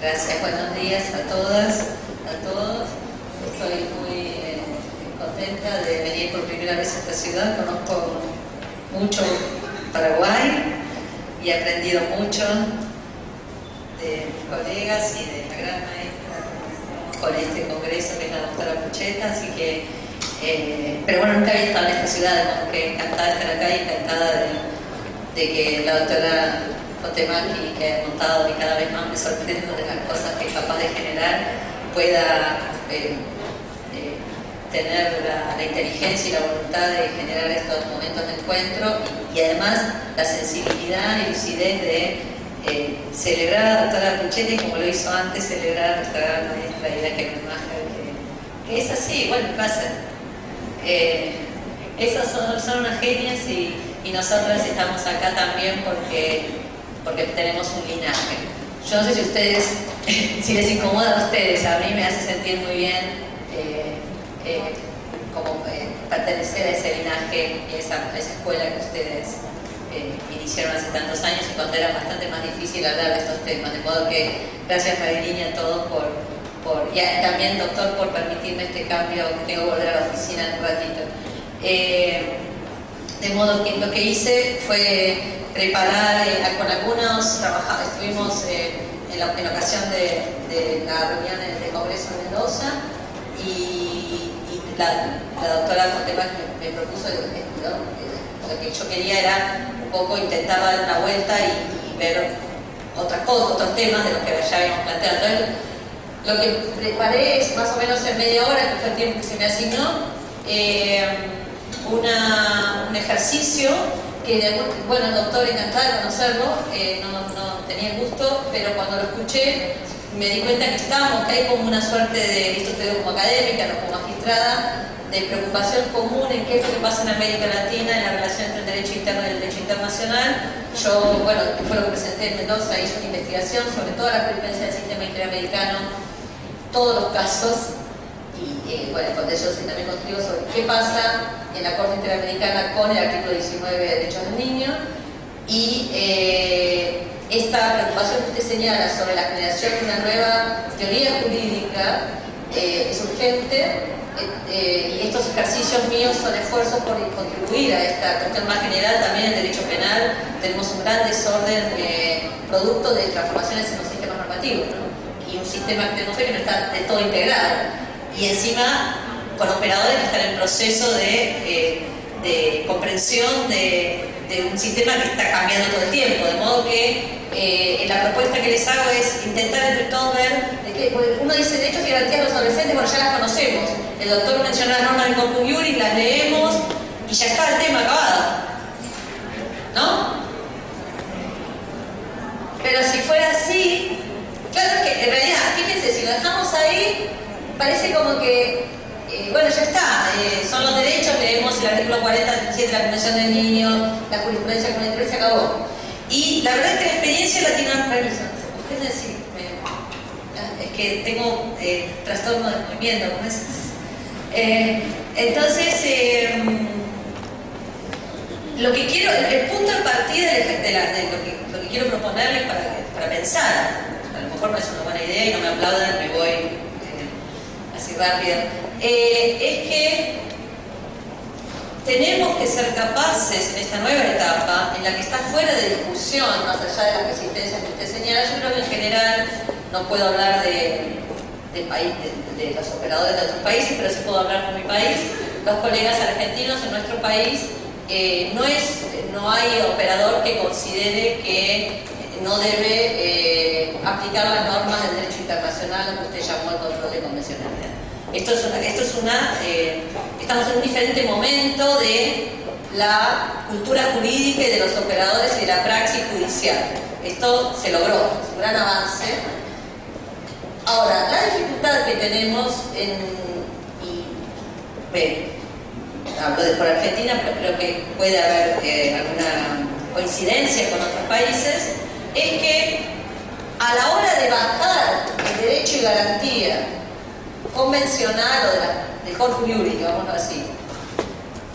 Gracias, buenos días a todas, a todos. Estoy muy eh, contenta de venir por primera vez a esta ciudad. Conozco mucho Paraguay y he aprendido mucho de mis colegas y de la gran maestra con este congreso que es la doctora Pucheta, así que, eh, pero bueno, nunca había estado en esta ciudad, como encantada de estar acá y encantada de, de que la doctora Cotemaki, que ha montado y cada vez más me sorprendo de las cosas que es capaz de generar, pueda eh, eh, tener la, inteligencia y la voluntad de generar estos momentos de encuentro y, además la sensibilidad y lucidez de eh, celebrar a la doctora Puchetti como lo hizo antes, celebrar a nuestra gran maestra Ida que, que es así, bueno, pasa. Esas son, son unas genias y, y nosotras estamos acá también porque porque tenemos un linaje. Yo no sé si ustedes, si les incomoda a ustedes, a mí me hace sentir muy bien eh, eh, como eh, pertenecer a ese linaje y a esa, escuela que ustedes iniciaron hace tantos años y cuando era bastante más difícil hablar de estos temas. De modo que gracias Marilini a todos por, por, y también doctor por permitirme este cambio, que tengo que volver a la oficina en un ratito. de modo que lo que hice fue preparar con algunos trabajadores. Estuvimos eh, en, la, en, ocasión de, la reunión del Congreso de Mendoza y, la, la, doctora Fontema me, propuso, lo que yo quería era un poco intentar dar una vuelta y, ver otras cosas, otros temas de los que ya habíamos planteado. Entonces, lo que preparé es más o menos en media hora, que fue el tiempo que se me asignó, eh, un ejercicio bueno, el doctor encantado de conocerlo, eh, no, tenía gusto, pero cuando lo escuché me di cuenta que estamos, que hay como una suerte de, esto te digo como académica, no como magistrada, de preocupación común en qué es lo que pasa en América Latina, en la relación entre el derecho interno y el derecho internacional. Yo, bueno, fue lo que presenté en Mendoza, hice una investigación sobre toda la jurisprudencia del sistema interamericano, todos los casos, y eh, bueno, con ellos también contigo sobre qué pasa en la Corte Interamericana con el artículo 19 de Derechos del Niño y eh, esta preocupación que usted señala sobre la creación de una nueva teoría jurídica eh, es urgente y estos ejercicios míos son esfuerzos por contribuir a esta cuestión más general también en derecho penal. Tenemos un gran desorden producto de transformaciones en los sistemas normativos ¿no? y un sistema que tenemos que no está de todo integrado y encima con operadores que están en proceso de, eh, comprensión de, un sistema que está cambiando todo el tiempo, de modo que eh, la propuesta que les hago es intentar entre todos ver, de que, uno dice derechos y garantías de los adolescentes, bueno, ya las conocemos, el doctor mencionó las normas del Corpus Juris, las leemos y ya está el tema acabado. ¿No? Pero si fuera así, claro que en realidad, fíjense, si lo dejamos ahí, parece como que, eh, bueno, ya está, eh, son los derechos, leemos el artículo 47 de la Convención del Niño, la jurisprudencia comunitaria se acabó. Y la verdad es que la experiencia la tiene. Ustedes sí, es que tengo eh, trastorno de movimiento, ¿cómo es? entonces, lo que quiero, el punto de partida de, la, lo, que, quiero proponerles para, para pensar, a lo mejor no es una buena idea y no me aplaudan, me voy rápido, eh, es que tenemos que ser capaces en esta nueva etapa, en la que está fuera de discusión, más allá de las resistencias que usted señala, yo creo que en general no puedo hablar de, de, de, los operadores de otros países, pero sí puedo hablar por mi país. Los colegas argentinos en nuestro país, eh, no, es, no hay operador que considere que no debe eh, aplicar las normas del derecho internacional, lo que usted llamó el control de convencionalidad. Esto es una, eh, estamos en un diferente momento de la cultura jurídica y de los operadores y de la praxis judicial. Esto se logró, es un gran avance. Ahora, la dificultad que tenemos en, y, hablo de por Argentina, pero creo que puede haber eh, alguna coincidencia con otros países, es que a la hora de bajar el derecho y garantía convencional o de, la, de corpus juris, digámoslo así,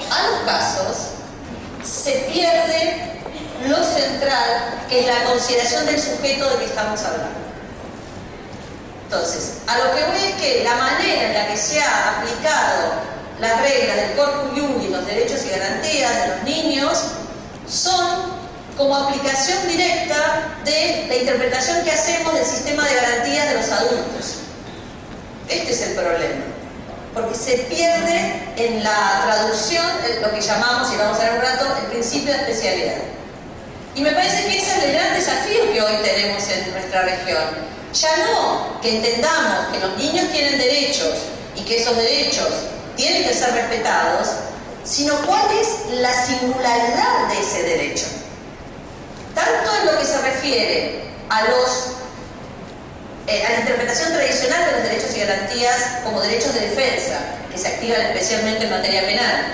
a los casos se pierde lo central, que es la consideración del sujeto de que estamos hablando. Entonces, a lo que voy es que la manera en la que se ha aplicado las reglas del Corpus Juris, los derechos y garantías de los niños, son como aplicación directa de la interpretación que hacemos del sistema de garantías de los adultos. Este es el problema, porque se pierde en la traducción lo que llamamos, y vamos a ver un rato, el principio de especialidad. Y me parece que ese es el gran desafío que hoy tenemos en nuestra región. Ya no que entendamos que los niños tienen derechos y que esos derechos tienen que ser respetados, sino cuál es la singularidad de ese derecho. Tanto en lo que se refiere a los eh, a la interpretación tradicional de los derechos y garantías como derechos de defensa, que se activan especialmente en materia penal,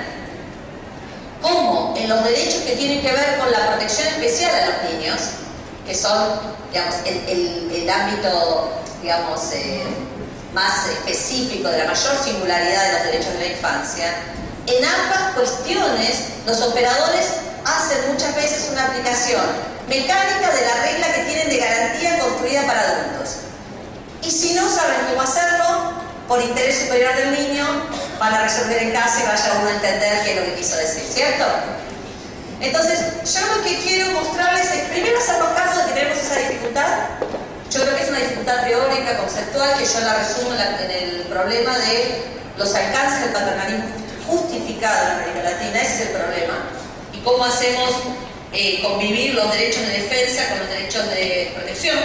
como en los derechos que tienen que ver con la protección especial a los niños, que son el, ámbito eh, más específico de la mayor singularidad de los derechos de la infancia, en ambas cuestiones los operadores hacen muchas veces una aplicación mecánica de la regla que tienen de garantía construida para adultos. Y si no saben cómo hacerlo, por interés superior del niño, van a resolver en casa y vaya uno a entender qué es lo que quiso decir, ¿cierto? Entonces, yo lo que quiero mostrarles es primero hacernos cargo de que tenemos esa dificultad. Yo creo que es una dificultad teórica, conceptual, que yo la resumo en, el problema de los alcances del paternalismo justificado en América Latina. Ese es el problema. Y cómo hacemos eh, convivir los derechos de defensa con los derechos de protección.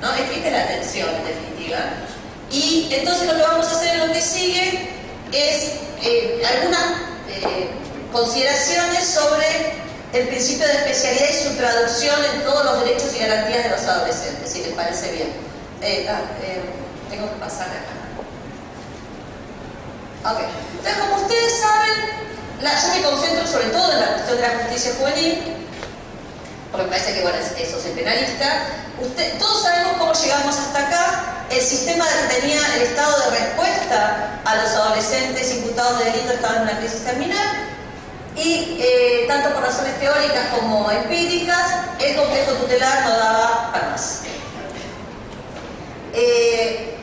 ¿No? Es la tensión, en definitiva. Y entonces lo que vamos a hacer en lo que sigue es eh, algunas eh, consideraciones sobre el principio de especialidad y su traducción en todos los derechos y garantías de los adolescentes, si les parece bien. Ah, tengo que pasar acá. Ok. Entonces, como ustedes saben, yo me concentro sobre todo en la cuestión de la justicia juvenil, porque parece que, bueno, eso soy penalista. todos sabemos cómo llegamos hasta acá. El sistema que tenía el estado de respuesta a los adolescentes imputados de delito estaba en una crisis terminal. Y eh, tanto por razones teóricas como empíricas, el complejo tutelar no daba para más. Eh,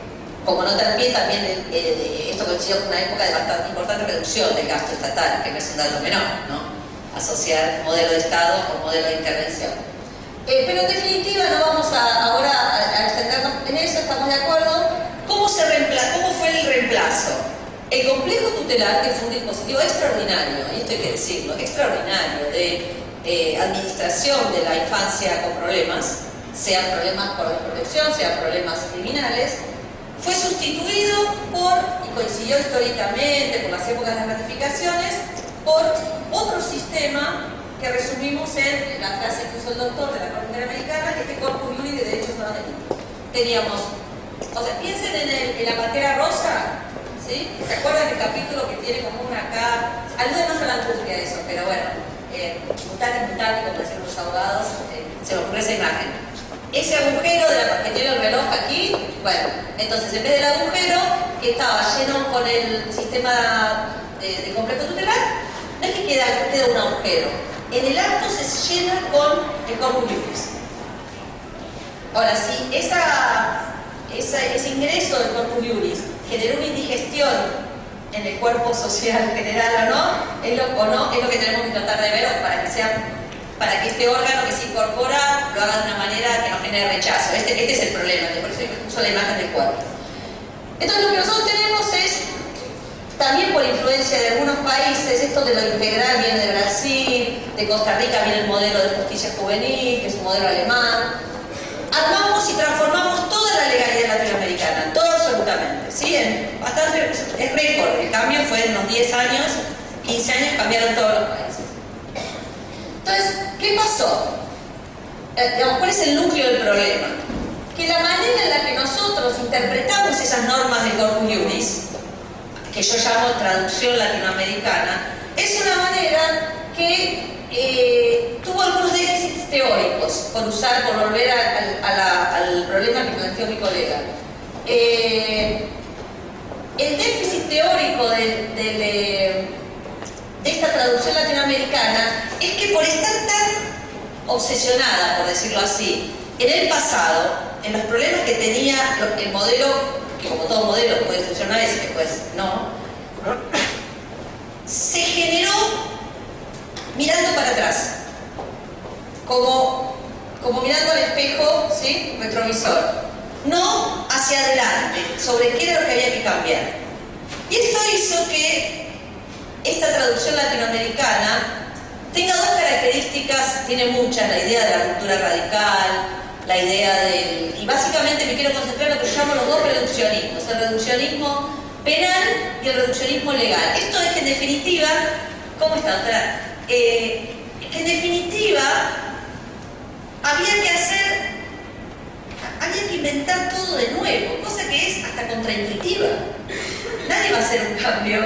como nota pie, también eh, esto coincidió con una época de bastante importante reducción del gasto estatal, que no es un dato menor, ¿no? Asociar modelo de Estado con modelo de intervención. Eh, pero en definitiva no vamos a, ahora a, extendernos en eso, estamos de acuerdo. ¿Cómo, se ¿Cómo fue el reemplazo? El complejo tutelar, que fue un dispositivo extraordinario, y esto hay que decirlo, extraordinario, de eh, administración de la infancia con problemas, sean problemas por desprotección, sean problemas criminales, fue sustituido por, y coincidió históricamente por las épocas de las ratificaciones, por otro sistema que resumimos en la frase que usó el doctor de la Corte Interamericana, que este corpus de derechos humanos Teníamos, o sea, piensen en, la pantera rosa, ¿sí? ¿Se acuerdan el capítulo que tiene como una acá? Ayúdenos a la angustia eso, pero bueno, eh, mutante, mutante, como decían los abogados, eh, se me ocurre esa imagen. Ese agujero que tiene el reloj aquí, bueno, entonces en vez del agujero que estaba lleno con el sistema de completo tutelar, no es que queda, queda un agujero. En el acto se llena con el corpus juris. Ahora, si esa, ese ingreso del corpus juris generó una indigestión en el cuerpo social general o no, es lo, o no, es lo que tenemos que tratar de ver para que sea para que este órgano que se incorpora lo haga de una manera que no genere rechazo. Este, este es el problema, por eso uso la imagen del cuerpo. Entonces lo que nosotros tenemos es también por influencia de algunos países, esto de lo integral viene de Brasil, de Costa Rica viene el modelo de justicia juvenil, que es un modelo alemán. Armamos y transformamos toda la legalidad latinoamericana, todo absolutamente. ¿sí? bastante, es récord, el cambio fue en unos 10 años, 15 años cambiaron todos los países. Entonces, ¿qué pasó? Eh, ¿Cuál es el núcleo del problema? Que la manera en la que nosotros interpretamos esas normas del Corpus Juris que yo llamo traducción latinoamericana, es una manera que eh, tuvo algunos déficits teóricos, por usar, por volver al problema que planteó mi colega. Eh, el déficit teórico de, esta traducción latinoamericana es que por estar tan obsesionada, por decirlo así, en el pasado, en los problemas que tenía el modelo, que como todo modelo puede funcionar y después no, se generó mirando para atrás, como, como mirando al espejo ¿sí? retrovisor, no hacia adelante, sobre qué era lo que había que cambiar. Y esto hizo que esta traducción latinoamericana tenga dos características, tiene muchas, la idea de la cultura radical, la idea del... Y básicamente me quiero concentrar en lo que llamo los dos reduccionismos, el reduccionismo penal y el reduccionismo legal. Esto es que en definitiva, ¿cómo está? Eh, en definitiva, había que hacer, había que inventar todo de nuevo, cosa que es hasta contraintuitiva. Nadie va a hacer un cambio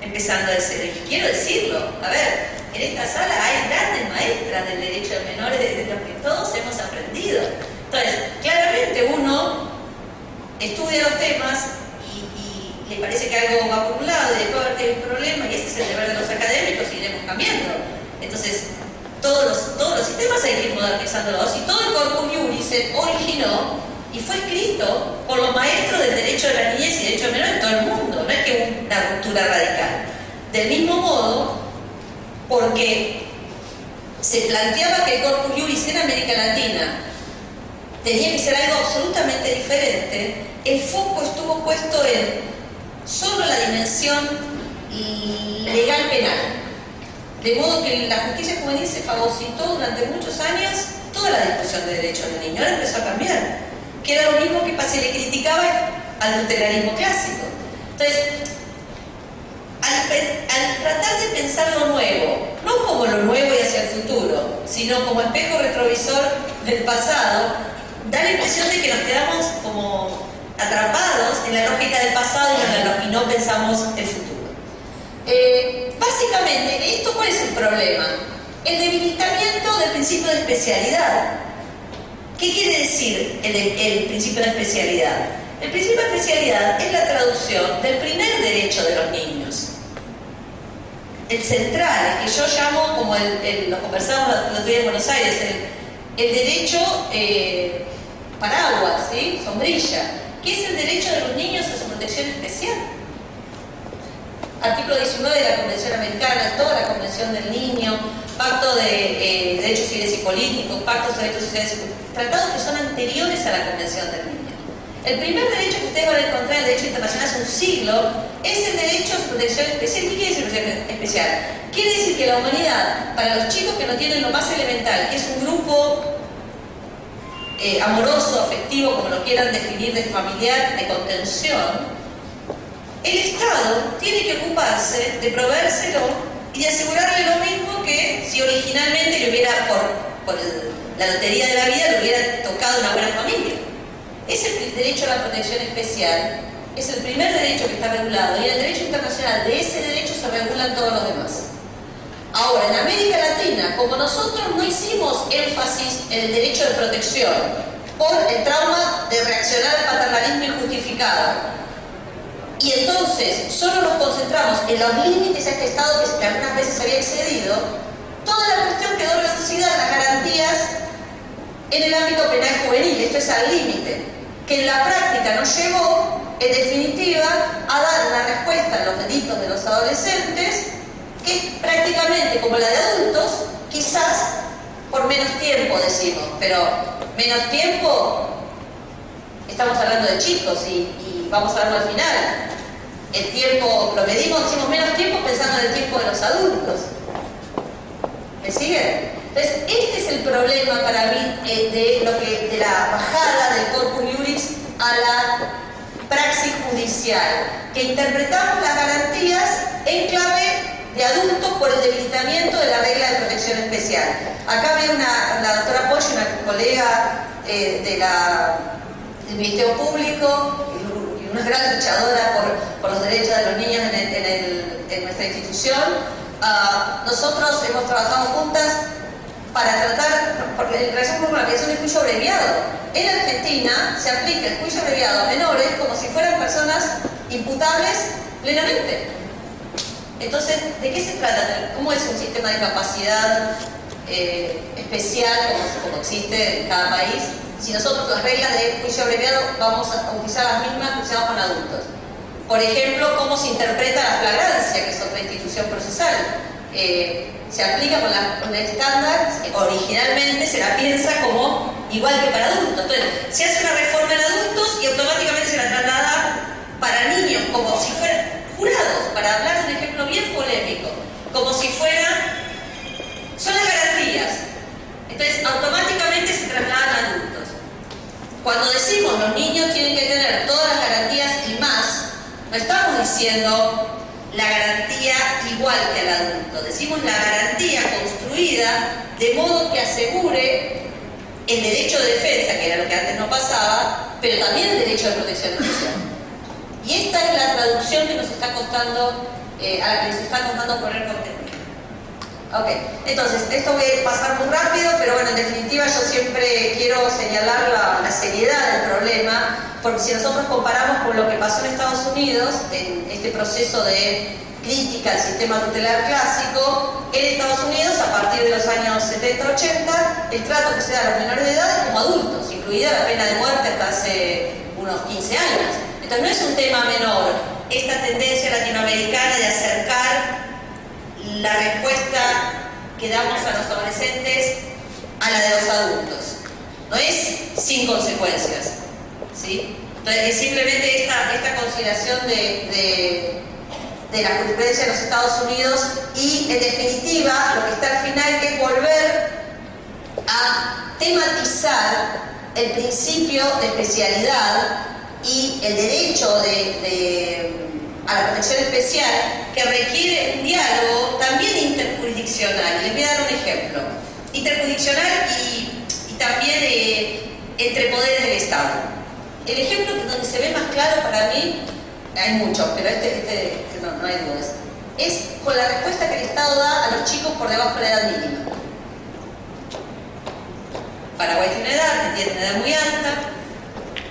empezando a decir, y quiero decirlo, a ver, en esta sala hay grandes maestras del derecho de menores de los que todos hemos aprendido. Entonces, claramente uno estudia los temas parece que algo va por un lado y después a tener un problema y ese es el deber de los académicos y iremos cambiando. Entonces, todos los, todos los sistemas hay que ir modernizándolos y todo el corpus juris se originó y fue escrito por los maestros del derecho de la niñez y derecho de menores de todo el mundo, no es que una ruptura radical. Del mismo modo, porque se planteaba que el Corpus Juris en América Latina tenía que ser algo absolutamente diferente, el foco estuvo puesto en solo la dimensión legal penal. De modo que la justicia juvenil se fagocitó durante muchos años toda la discusión de derechos del niño. Ahora empezó a cambiar, que era lo mismo que se le criticaba al tutelarismo clásico. Entonces, al, tratar de pensar lo nuevo, no como lo nuevo y hacia el futuro, sino como espejo retrovisor del pasado, da la impresión de que nos quedamos como atrapados en la lógica del pasado y no, pensamos el futuro. Eh, básicamente, ¿esto cuál es el problema? El debilitamiento del principio de especialidad. ¿Qué quiere decir el, principio de especialidad? El principio de especialidad es la traducción del primer derecho de los niños el central, que yo llamo, como el, lo conversamos el otro en Buenos Aires, el, derecho eh, paraguas, ¿sí? sombrilla, que es el derecho de los niños a su protección especial. Artículo 19 de la Convención Americana, toda la Convención del Niño, Pacto de eh, Derechos Civiles y Políticos, Pactos de Derechos Civiles y Políticos, tratados que son anteriores a la Convención del Niño. El primer derecho que ustedes van a encontrar en el derecho internacional hace un siglo es el derecho a su protección especial. ¿Qué quiere decir protección especial? Quiere decir que la humanidad, para los chicos que no tienen lo más elemental, que es un grupo eh, amoroso, afectivo, como lo quieran definir, de familiar, de contención, el Estado tiene que ocuparse de proveérselo y de asegurarle lo mismo que si originalmente le hubiera, por, la lotería de la vida, le hubiera tocado una buena familia. Es el derecho a la protección especial, es el primer derecho que está regulado y el derecho internacional de ese derecho se regulan todos los demás. Ahora, en América Latina, como nosotros no hicimos énfasis en el derecho de protección por el trauma de reaccionar al paternalismo injustificado, y entonces solo nos concentramos en los límites a este Estado que algunas veces había excedido, toda la cuestión quedó reducida a las garantías en el ámbito penal juvenil, esto es al límite, que en la práctica nos llevó, en definitiva, a dar una respuesta a los delitos de los adolescentes que es prácticamente como la de adultos, quizás por menos tiempo decimos, pero menos tiempo, estamos hablando de chicos y, vamos a verlo al final. El tiempo, lo medimos, decimos menos tiempo pensando en el tiempo de los adultos. ¿Me siguen? Entonces, este es el problema para mí eh, de, lo que, de la bajada del corpus juris a la praxis judicial, que interpretamos las garantías en clave de adultos por el debilitamiento de la regla de protección especial. Acá veo una, la doctora Poche, una colega eh, del Ministerio Público, y una gran luchadora por, los derechos de los niños en, nuestra institución. Ah, nosotros hemos trabajado juntas para tratar, porque en relación con la aplicación del juicio abreviado. En Argentina se aplica el juicio abreviado a menores como si fueran personas imputables plenamente. Entonces, ¿de qué se trata? ¿Cómo es un sistema de capacidad eh, especial como, existe en cada país? si nosotros las reglas de juicio abreviado vamos a utilizar las mismas que usamos con adultos. Por ejemplo, cómo se interpreta la flagrancia, que es otra institución procesal. Eh, se aplica con, la, con el estándar, originalmente se la piensa como igual que para adultos. Entonces, se hace una reforma en adultos y automáticamente se la traslada para niños, como si fueran para hablar de un ejemplo bien polémico, como si fueran, son las garantías. Entonces, automáticamente se trasladan a adultos. Cuando decimos los niños tienen que tener todas las garantías y más, no estamos diciendo la garantía igual que al adulto, decimos la garantía construida de modo que asegure el derecho de defensa, que era lo que antes no pasaba, pero también el derecho de protección social. Y esta es la traducción que nos está costando, eh, a la que nos está costando poner contenido. Ok, entonces, esto voy a pasar muy rápido, pero bueno, en definitiva yo siempre quiero señalar la, la seriedad del problema, porque si nosotros comparamos con lo que pasó en Estados Unidos, en este proceso de crítica al sistema tutelar clásico, en Estados Unidos, a partir de los años 70-80, el trato que se da a los menores de edad es como adultos, incluida la pena de muerte hasta hace unos 15 años. No es un tema menor esta tendencia latinoamericana de acercar la respuesta que damos a los adolescentes a la de los adultos. No es sin consecuencias. ¿sí? Entonces, es simplemente esta, esta consideración de, de, la jurisprudencia de los Estados Unidos y, en definitiva, lo que está al final, es volver a tematizar el principio de especialidad y el derecho de a la protección especial que requiere un diálogo también interjurisdiccional. Les voy a dar un ejemplo. Interjurisdiccional y, también eh, entre poderes del Estado. El ejemplo donde se ve más claro para mí, hay muchos, pero este, este, este no, no hay dudas, es con la respuesta que el Estado da a los chicos por debajo de la edad mínima. Paraguay tiene una edad, tiene una edad muy alta.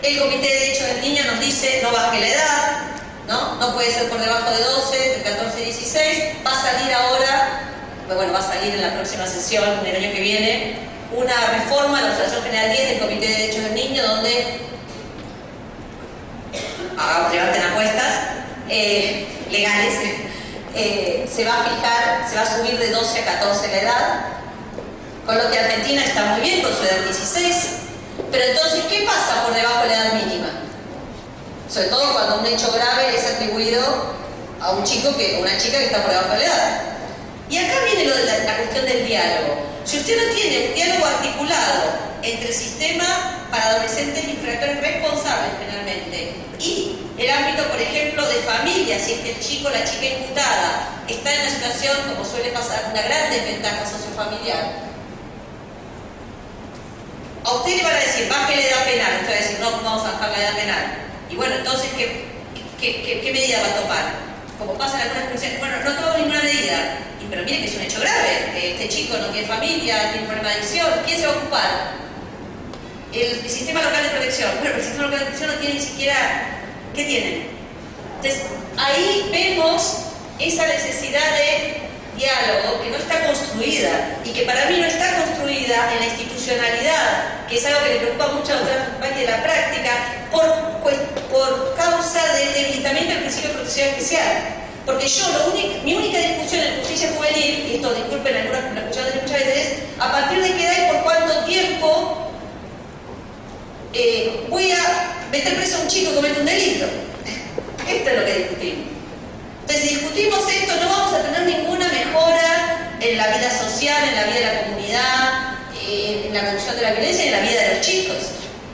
El Comité de Derechos del Niño nos dice no baje la edad, ¿no? puede ser por debajo de 12, entre 14 y 16. Va a salir ahora, pues bueno, va a salir en la próxima sesión del año que viene, una reforma a la Observación General 10 del Comité de Derechos del Niño, donde, hagamos, levanten apuestas, eh, legales, eh, se va a fijar, se va a subir de 12 a 14 la edad, con lo que Argentina está muy bien con su edad 16, pero entonces, ¿qué pasa por debajo de la edad mínima? sobre todo cuando un hecho grave es atribuido a un chico que, una chica que está por debajo de la edad. Y acá viene lo de la, cuestión del diálogo. Si usted no tiene un diálogo articulado entre el sistema para adolescentes infractores responsables penalmente y el ámbito, por ejemplo, de familia, si es que el chico o la chica imputada está en una situación, como suele pasar, una gran desventaja sociofamiliar, a usted le van a decir, baje la edad penal, usted va a decir, no, vamos a bajar la edad penal. Y bueno, entonces, ¿qué, qué, medida va a tomar? Como pasa en algunas jurisdicciones, bueno, no tomo ninguna medida. Pero mire que es un hecho grave. Este chico no tiene familia, tiene de adicción. ¿Quién se va a ocupar? El, sistema local de protección. Bueno, pero el sistema local de protección no tiene ni siquiera... ¿Qué tiene? Entonces, ahí vemos esa necesidad de diálogo que no está construida y que para mí no está construida en la institucionalidad, que es algo que le preocupa mucho a la de la práctica, por, causa del debilitamiento del principio de protección especial. Porque yo, lo mi única discusión en justicia juvenil, y esto disculpen algunas que me muchas veces, es a partir de qué edad y por cuánto tiempo eh, voy a meter preso a un chico que comete un delito. Esto es lo que discutimos. Entonces, si discutimos esto, no vamos a tener ninguna mejora en la vida social, en la vida de la comunidad, en la reducción de la violencia y en la vida de los chicos.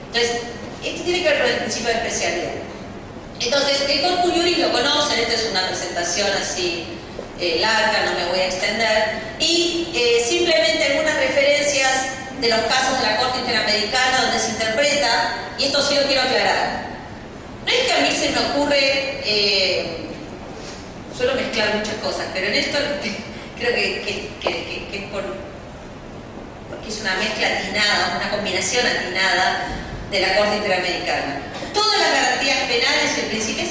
Entonces, esto tiene que ver con el principio de especialidad. Entonces, el Corpus Juris lo conocen, esta es una presentación así eh, larga, no me voy a extender, y eh, simplemente algunas referencias de los casos de la Corte Interamericana donde se interpreta, y esto sí lo quiero aclarar. No es que a mí se me ocurre, eh, suelo mezclar muchas cosas, pero en esto creo que, es por, porque es una mezcla atinada, una combinación atinada de la Corte Interamericana. Todas las garantías penales, el principio,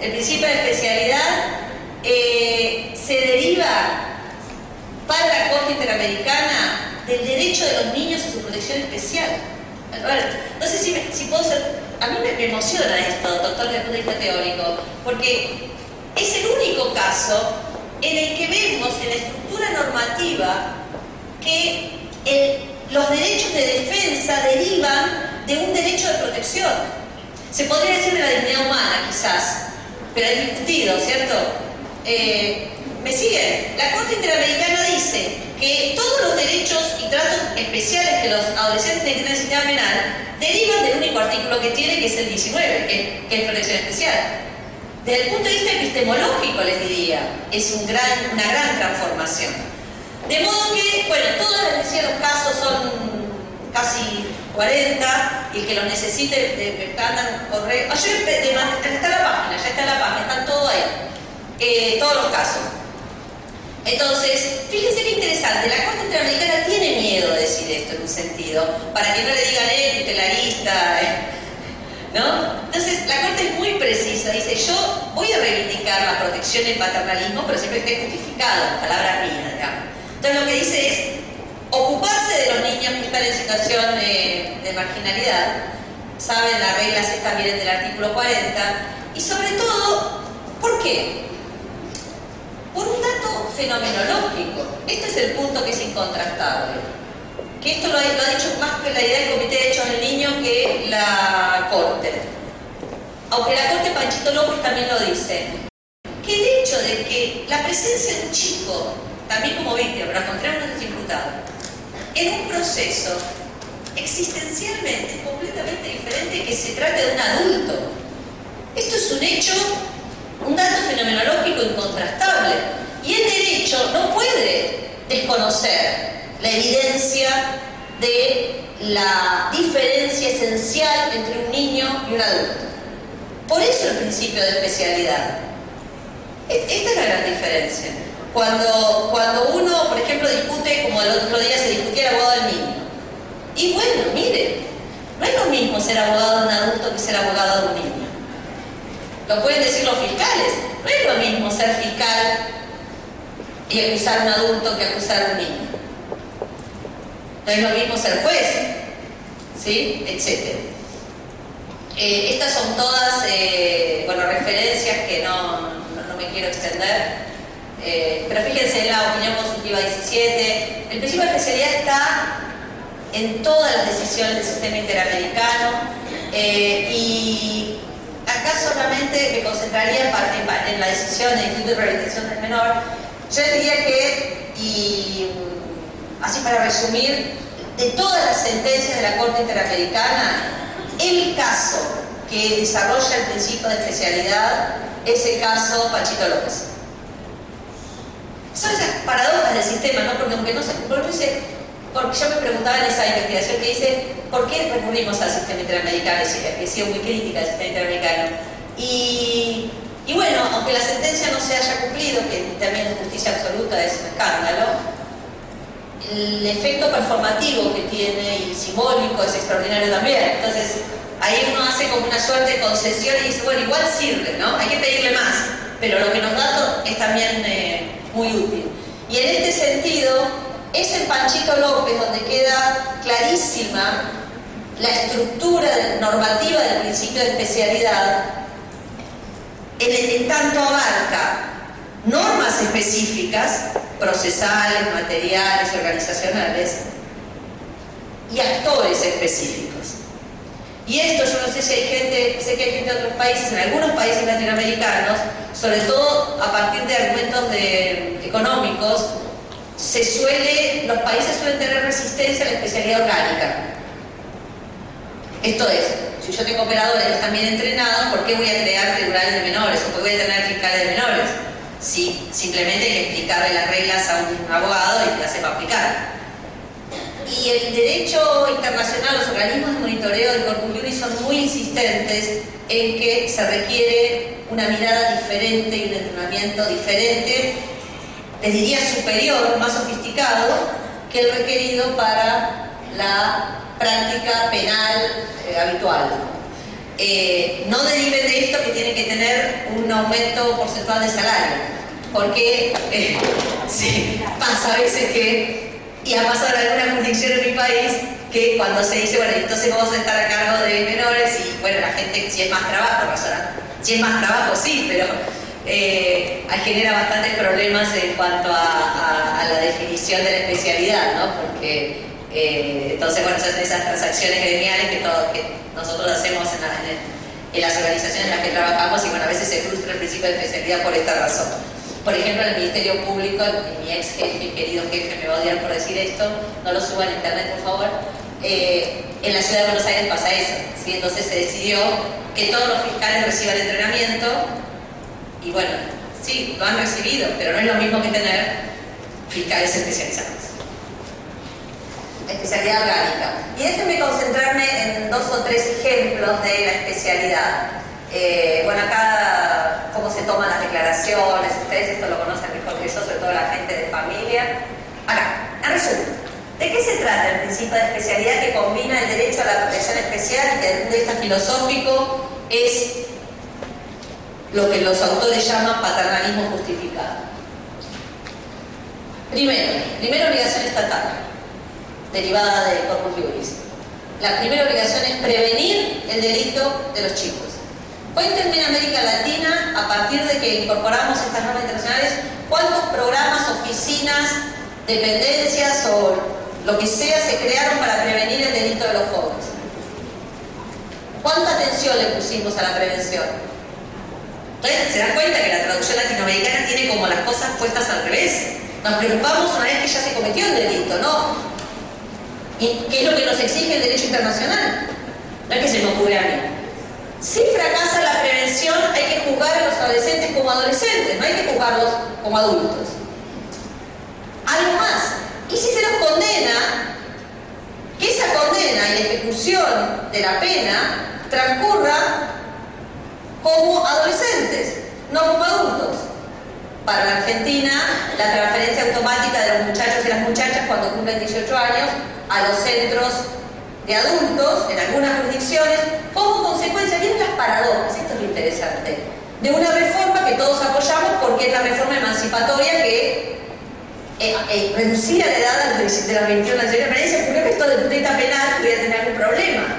el principio de especialidad, eh, se deriva para la Corte Interamericana del derecho de los niños a su protección especial. no sé si, si puedo ser... A mí me, emociona esto, doctor, desde el punto de vista teórico, porque es el único caso en el que vemos en la estructura normativa que los derechos de defensa derivan de un derecho de protección. Se podría decir de la dignidad humana, quizás, pero es discutido, ¿cierto? Eh, ¿Me siguen? La Corte Interamericana dice que todos los derechos y tratos especiales que los adolescentes tienen en el sistema penal derivan del único artículo que tiene, que es el 19, que, es protección especial. Desde el punto de vista epistemológico, les diría, es una gran transformación. De modo que, bueno, todos les decía, los casos son casi 40 y el que los necesite de, de andan correr. Ayer está la página, ya está la página, están todos ahí. Eh, todos los casos. Entonces, fíjense qué interesante, la Corte Interamericana tiene miedo de decir esto en un sentido, para que no le digan, eh, tutelarista, eh, ¿no? Entonces, la Corte es muy precisa, dice, yo voy a reivindicar la protección y el paternalismo, pero siempre esté justificado, palabra mía, digamos. Entonces, lo que dice es, ocuparse de los niños que están en situación de, de marginalidad, saben, las reglas están bien del artículo 40, y sobre todo, ¿por qué? por un dato fenomenológico. Este es el punto que es incontrastable. Que esto lo ha, dicho más que la idea del Comité de Derechos del Niño que la Corte. Aunque la Corte Panchito López también lo dice. Que el hecho de que la presencia de un chico, también como víctima, pero contra un imputado, en un proceso existencialmente completamente diferente que se trate de un adulto. Esto es un hecho un dato fenomenológico incontrastable. Y el derecho no puede desconocer la evidencia de la diferencia esencial entre un niño y un adulto. Por eso el principio de especialidad. Esta es la gran diferencia. Cuando, cuando uno, por ejemplo, discute, como el otro día se discutía el abogado del niño. Y bueno, mire, no es lo mismo ser abogado de un adulto que ser abogado de un niño. Lo pueden decir los fiscales. No es lo mismo ser fiscal y acusar a un adulto que acusar a un niño. No es lo mismo ser juez, ¿sí? Etcétera. Eh, estas son todas, eh, bueno, referencias que no, no, me quiero extender. Eh, pero fíjense en la opinión consultiva 17. El principio de especialidad está en todas las decisiones del sistema interamericano y acá solamente me concentraría en, la decisión del Instituto de Rehabilitación del Menor. Yo diría que, y así para resumir, de todas las sentencias de la Corte Interamericana, el caso que desarrolla el principio de especialidad es el caso Pachito López. Son esas paradojas del sistema, ¿no? Porque aunque no se, porque yo me preguntaba en esa investigación que hice, ¿por qué recurrimos al sistema interamericano? He sido muy crítica al sistema interamericano. Y, y bueno, aunque la sentencia no se haya cumplido, que también es justicia absoluta es un escándalo, el efecto performativo que tiene y simbólico es extraordinario también. Entonces, ahí uno hace como una suerte de concesión y dice, bueno, igual sirve, ¿no? Hay que pedirle más, pero lo que nos da es también eh, muy útil. Y en este sentido, es en Panchito López donde queda clarísima la estructura normativa del principio de especialidad, en, tanto abarca normas específicas, procesales, materiales, organizacionales, y actores específicos. Y esto yo no sé si hay gente, sé que hay gente de otros países, en algunos países latinoamericanos, sobre todo a partir de argumentos económicos, se suele, los países suelen tener resistencia a la especialidad orgánica. Esto es, si yo tengo operadores bien entrenados, ¿por qué voy a crear tribunales de menores o por qué voy a tener fiscales de menores? Si simplemente hay que explicarle las reglas a un abogado y que las sepa aplicar. Y el derecho internacional, los organismos de monitoreo del Corpus Juris son muy insistentes en que se requiere una mirada diferente y un entrenamiento diferente les diría superior, más sofisticado, que el requerido para la práctica penal eh, habitual. Eh, no deriven de esto que tiene que tener un aumento porcentual de salario, porque eh, pasa a veces que, y ha pasado en alguna jurisdicción en mi país, que cuando se dice, bueno, entonces vamos a estar a cargo de menores y bueno, la gente, si es más trabajo, si es más trabajo, sí, pero eh, genera bastantes problemas en cuanto a, la definición de la especialidad, ¿no? Porque eh, entonces, bueno, hacen esas transacciones gremiales que, todo, nosotros hacemos en, en, las organizaciones en las que trabajamos y bueno, a veces se frustra el principio de especialidad por esta razón. Por ejemplo, en el Ministerio Público, mi ex jefe, querido jefe, me va a odiar por decir esto, no lo suba en internet, por favor. Eh, en la ciudad de Buenos Aires pasa eso, ¿sí? entonces se decidió que todos los fiscales reciban entrenamiento y bueno, sí, lo han recibido, pero no es lo mismo que tener fiscales especializados. Especialidad orgánica. Y déjenme concentrarme en dos o tres ejemplos de la especialidad. Eh, bueno, acá cómo se toman las declaraciones, ustedes esto lo conocen mejor que yo, sobre todo la gente de familia. Acá, en resumen, ¿de qué se trata el principio de especialidad que combina el derecho a la protección especial y que desde el punto de vista filosófico es lo que los autores llaman paternalismo justificado? Primero, primera obligación estatal, derivada del corpus juris. La primera obligación es prevenir el delito de los chicos. Cuéntenme en América Latina, a partir de que incorporamos estas normas internacionales, cuántos programas, oficinas, dependencias o lo que sea se crearon para prevenir el delito de los jóvenes. ¿Cuánta atención le pusimos a la prevención? Entonces se dan cuenta que la traducción latinoamericana tiene como las cosas puestas al revés. Nos preocupamos una vez que ya se cometió el delito, ¿no? ¿Y qué es lo que nos exige el derecho internacional? No es que se me ocurre a. Si fracasa la prevención, hay que juzgar a los adolescentes como adolescentes, no hay que juzgarlos como adultos. Algo más, ¿y si se los condena? Que esa condena y la ejecución de la pena transcurra como adolescentes, no como adultos. Para la Argentina, la transferencia automática de los muchachos y las muchachas cuando cumplen 18 años a los centros de adultos en algunas jurisdicciones, como consecuencia, vienen las paradojas, esto es lo interesante, de una reforma que todos apoyamos porque es la reforma emancipatoria que eh, eh, reducía la edad de los 21 años. Me parece que esto de vista penal pudiera tener algún problema.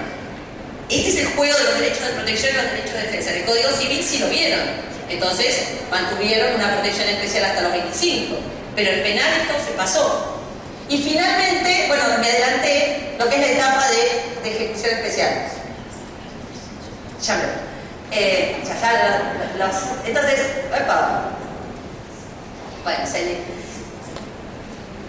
Este es el juego de los derechos de protección y los derechos de defensa. el Código Civil sí lo vieron. Entonces mantuvieron una protección especial hasta los 25. Pero el penal esto se pasó. Y finalmente, bueno, me adelanté lo que es la etapa de, ejecución especial. Ya lo. Eh, ya, ya, los, entonces, epa. Bueno, se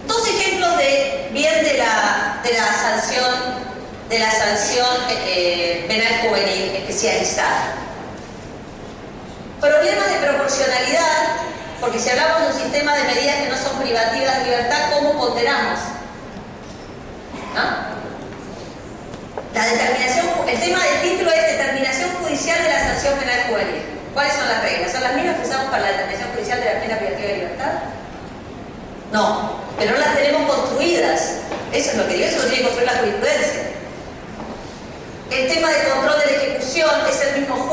Dos ejemplos de bien de la, de la sanción de la sanción eh, penal juvenil especializada. Problemas de proporcionalidad, porque si hablamos de un sistema de medidas que no son privativas de libertad, ¿cómo ponderamos? ¿No? La determinación, el tema del título es determinación judicial de la sanción penal juvenil. ¿Cuáles son las reglas? ¿Son las mismas que usamos para la determinación judicial de la pena privativa de libertad? No, pero no las tenemos construidas. Eso es lo que digo, eso lo tiene que construir la jurisprudencia. El tema de control de la ejecución es el mismo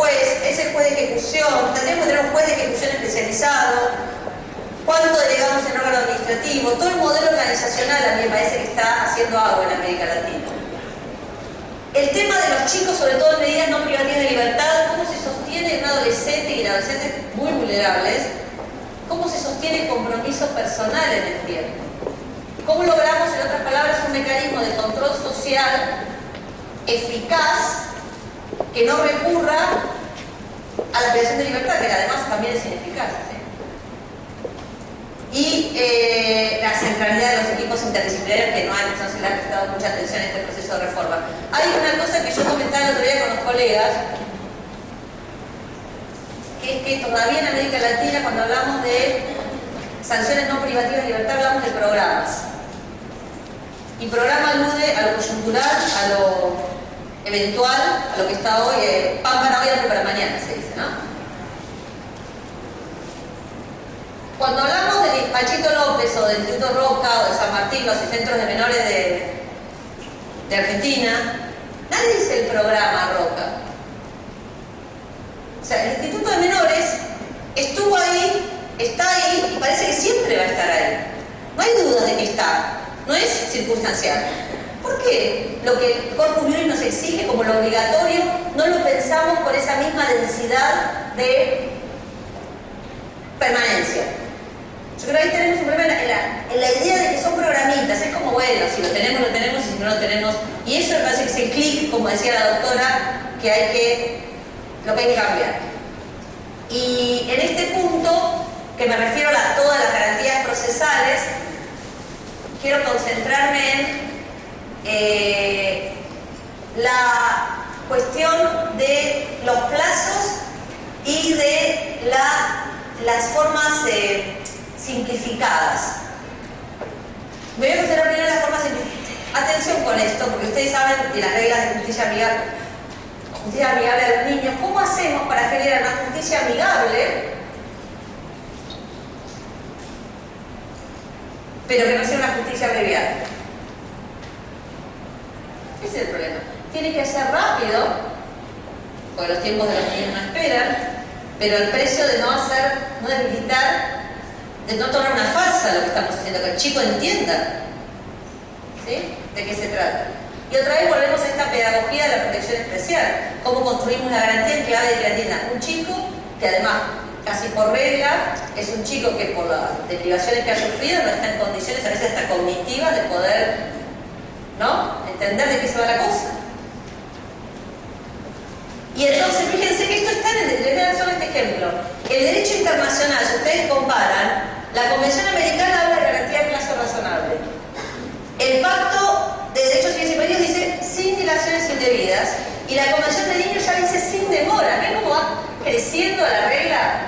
el juez de ejecución, tendríamos que tener un juez de ejecución especializado. ¿Cuánto delegamos en órgano administrativo? Todo el modelo organizacional a mí me parece que está haciendo agua en América Latina. El tema de los chicos, sobre todo en medidas no privativas de libertad, cómo se sostiene un adolescente y en adolescentes muy vulnerables, cómo se sostiene el compromiso personal en el tiempo. ¿Cómo logramos, en otras palabras, un mecanismo de control social eficaz que no recurra a la creación de libertad, que además también es ineficaz. Y eh, la centralidad de los equipos interdisciplinarios que no, hay, no se le ha prestado mucha atención a este proceso de reforma. Hay una cosa que yo comentaba el otro día con los colegas, que es que todavía en América Latina cuando hablamos de sanciones no privativas de libertad hablamos de programas. Y programa alude a lo coyuntural, a lo eventual a lo que está hoy, eh, pan para hoy, algo para mañana, se dice, ¿no? Cuando hablamos de Pachito López o del Instituto Roca o de San Martín, los centros de menores de, Argentina, nadie dice el programa Roca. O sea, el Instituto de Menores estuvo ahí, está ahí y parece que siempre va a estar ahí. No hay duda de que está, no es circunstancial. ¿Por ¿por qué lo que el Corpus Juris nos exige como lo obligatorio no lo pensamos con esa misma densidad de permanencia? Yo creo que ahí tenemos un problema en la, idea de que son programitas. Es como, bueno, si lo tenemos, lo tenemos, y si no lo tenemos. Y eso me parece que es el clic, como decía la doctora, que hay que, lo que hay que cambiar. Y en este punto, que me refiero a todas las garantías procesales, quiero concentrarme en eh, la cuestión de los plazos y de las formas eh, simplificadas. Voy a considerar primero las formas simplificadas. Atención con esto, porque ustedes saben de las reglas de justicia amigable, justicia amigable a los niños. ¿Cómo hacemos para generar una justicia amigable, pero que no sea una justicia abreviada? Ese es el problema. Tiene que ser rápido, porque los tiempos de los niños no esperan, pero el precio de no hacer, no debilitar de no tomar una farsa lo que estamos haciendo, que el chico entienda ¿sí? de qué se trata. Y otra vez volvemos a esta pedagogía de la protección especial, cómo construimos la garantía en clave de entienda un chico que además, casi por regla, es un chico que por las deprivaciones que ha sufrido no está en condiciones, a veces hasta cognitivas, de poder ¿no? entender de qué se va la cosa. Y entonces, fíjense que esto está en el, este ejemplo. El derecho internacional, si ustedes comparan, la Convención Americana habla de garantía de plazo razonable. El Pacto de Derechos Civiles y Políticos dice sin dilaciones indebidas y la Convención de Niños ya dice sin demora. ¿Ven cómo va creciendo la regla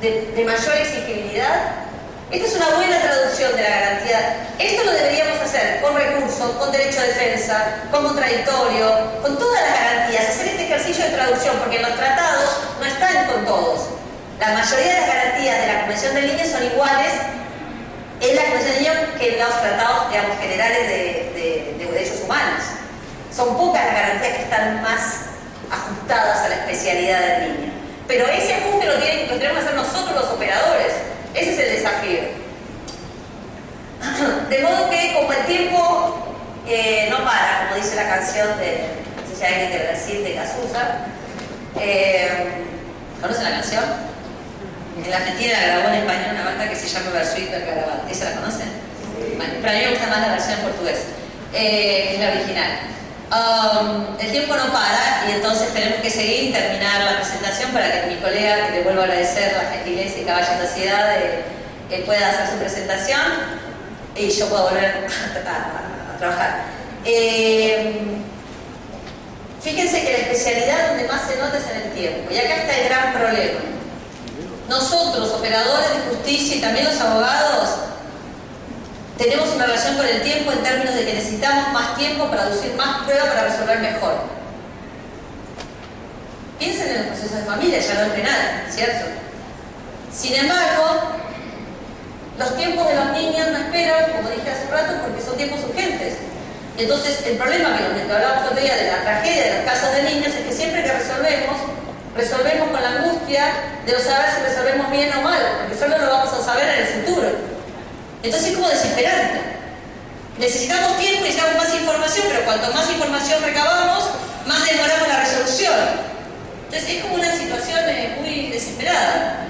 de, mayor exigibilidad? Esta es una buena traducción de la garantía. Esto lo deberíamos hacer con recursos, con derecho a defensa, con contradictorio, con todas las garantías, hacer este ejercicio de traducción, porque en los tratados no están con todos. La mayoría de las garantías de la Convención de Niños son iguales en la Convención de Niños que en los tratados digamos, generales de, derechos humanos. Son pocas las garantías que están más ajustadas a la especialidad del niño. Pero ese ajuste lo, tenemos que hacer nosotros los operadores. Ese es el desafío. De modo que como el tiempo eh, no para, como dice la canción de, no de Brasil, de Cazuza, eh, ¿conocen la canción? En la Argentina la grabó en español una banda que se llama Versuit Vergarabat. ¿Esa la conocen? Bueno, pero a mí me gusta más la versión en portugués. Eh, es la original. Um, el tiempo no para y entonces tenemos que seguir y terminar la presentación para que mi colega, que le vuelvo a agradecer la gentileza y caballerosidad, de, pueda hacer su presentación y yo pueda volver a, trabajar. Eh, fíjense que la especialidad donde más se nota es en el tiempo. Y acá está el gran problema. Nosotros, operadores de justicia y también los abogados, tenemos una relación con el tiempo en términos de que necesitamos más tiempo para producir más pruebas para resolver mejor. Piensen en los procesos de familia, ya no es penal, ¿cierto? Sin embargo, los tiempos de los niños no esperan, como dije hace rato, porque son tiempos urgentes. Entonces, el problema que, que hablábamos otro día de la tragedia de los casos de niños es que siempre que resolvemos, resolvemos con la angustia de no saber si resolvemos bien o mal, porque solo lo vamos a saber en el futuro. Entonces es como desesperante. Necesitamos tiempo, necesitamos más información, pero cuanto más información recabamos, más demoramos la resolución. Entonces es como una situación eh, muy desesperada.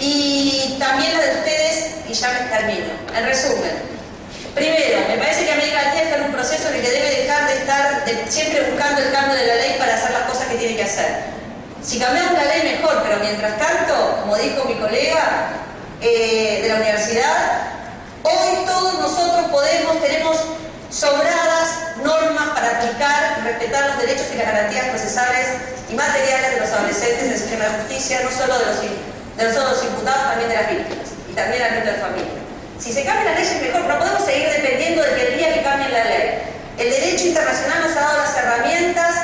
Y también la de ustedes, y ya me termino. En resumen, Primero, me parece que América Latina está en un proceso en el que debe dejar de estar siempre buscando el cambio de la ley para hacer las cosas que tiene que hacer. Si cambiamos la ley mejor, pero mientras tanto, como dijo mi colega eh, de la universidad, hoy todos nosotros podemos, tenemos sobradas normas para aplicar y respetar los derechos y las garantías procesales y materiales de los adolescentes del sistema de justicia, no solo de los, de los imputados, también de las víctimas y también al ámbito de familia. Si se cambia la ley es mejor, no podemos seguir dependiendo de que el día que cambien la ley. El derecho internacional nos ha dado las herramientas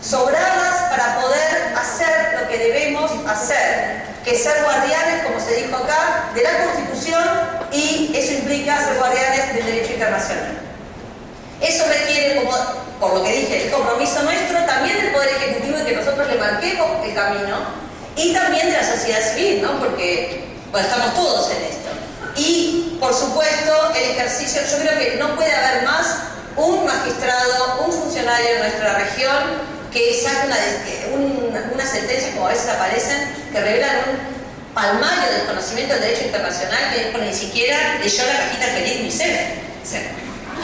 sobradas para poder que debemos hacer, que ser guardianes, como se dijo acá, de la Constitución y eso implica ser guardianes del derecho internacional. Eso requiere, como, por lo que dije, el compromiso nuestro, también del Poder Ejecutivo de que nosotros le marquemos el camino y también de la sociedad civil, ¿no? porque estamos todos en esto. Y, por supuesto, el ejercicio, yo creo que no puede haber más un magistrado, un funcionario de nuestra región que saque una, una, sentencia, como a veces aparecen, que revelan un palmario de desconocimiento del derecho internacional que ni siquiera leyó la cajita feliz UNICEF.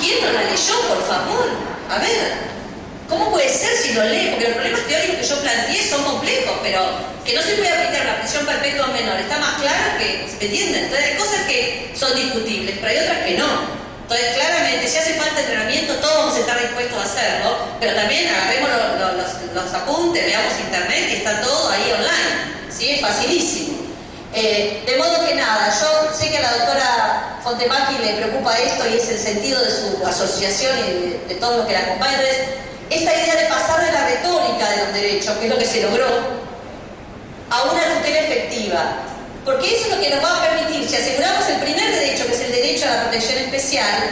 ¿Quién no la leyó, por favor? A ver, ¿Cómo puede ser si lo lee? Porque los problemas teóricos que yo planteé son complejos, pero que no se puede aplicar la prisión perpetua menor está más claro que, ¿me entienden? Entonces hay cosas que son discutibles, pero hay otras que no. Entonces, claramente, si hace falta entrenamiento, todos vamos a estar dispuestos a hacerlo, pero también agarremos los, apuntes, veamos internet y está todo ahí online. ¿sí? Es facilísimo. Eh, de modo que nada, yo sé que a la doctora Fontepaqui le preocupa esto y es el sentido de su asociación y de, de todo lo que la acompaña. Entonces, esta idea de pasar de la retórica de los derechos, que es lo que se logró, a una tutela efectiva. Porque eso es lo que nos va a permitir, si aseguramos el primer derecho, que es el derecho a la protección especial,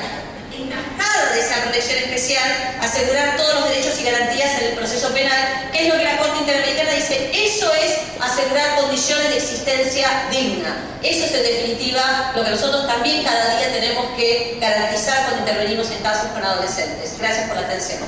enmascado de esa protección especial, asegurar todos los derechos y garantías en el proceso penal, que es lo que la Corte Interamericana dice, eso es asegurar condiciones de existencia digna. Eso es en definitiva lo que nosotros también cada día tenemos que garantizar cuando intervenimos en casos con adolescentes. Gracias por la atención.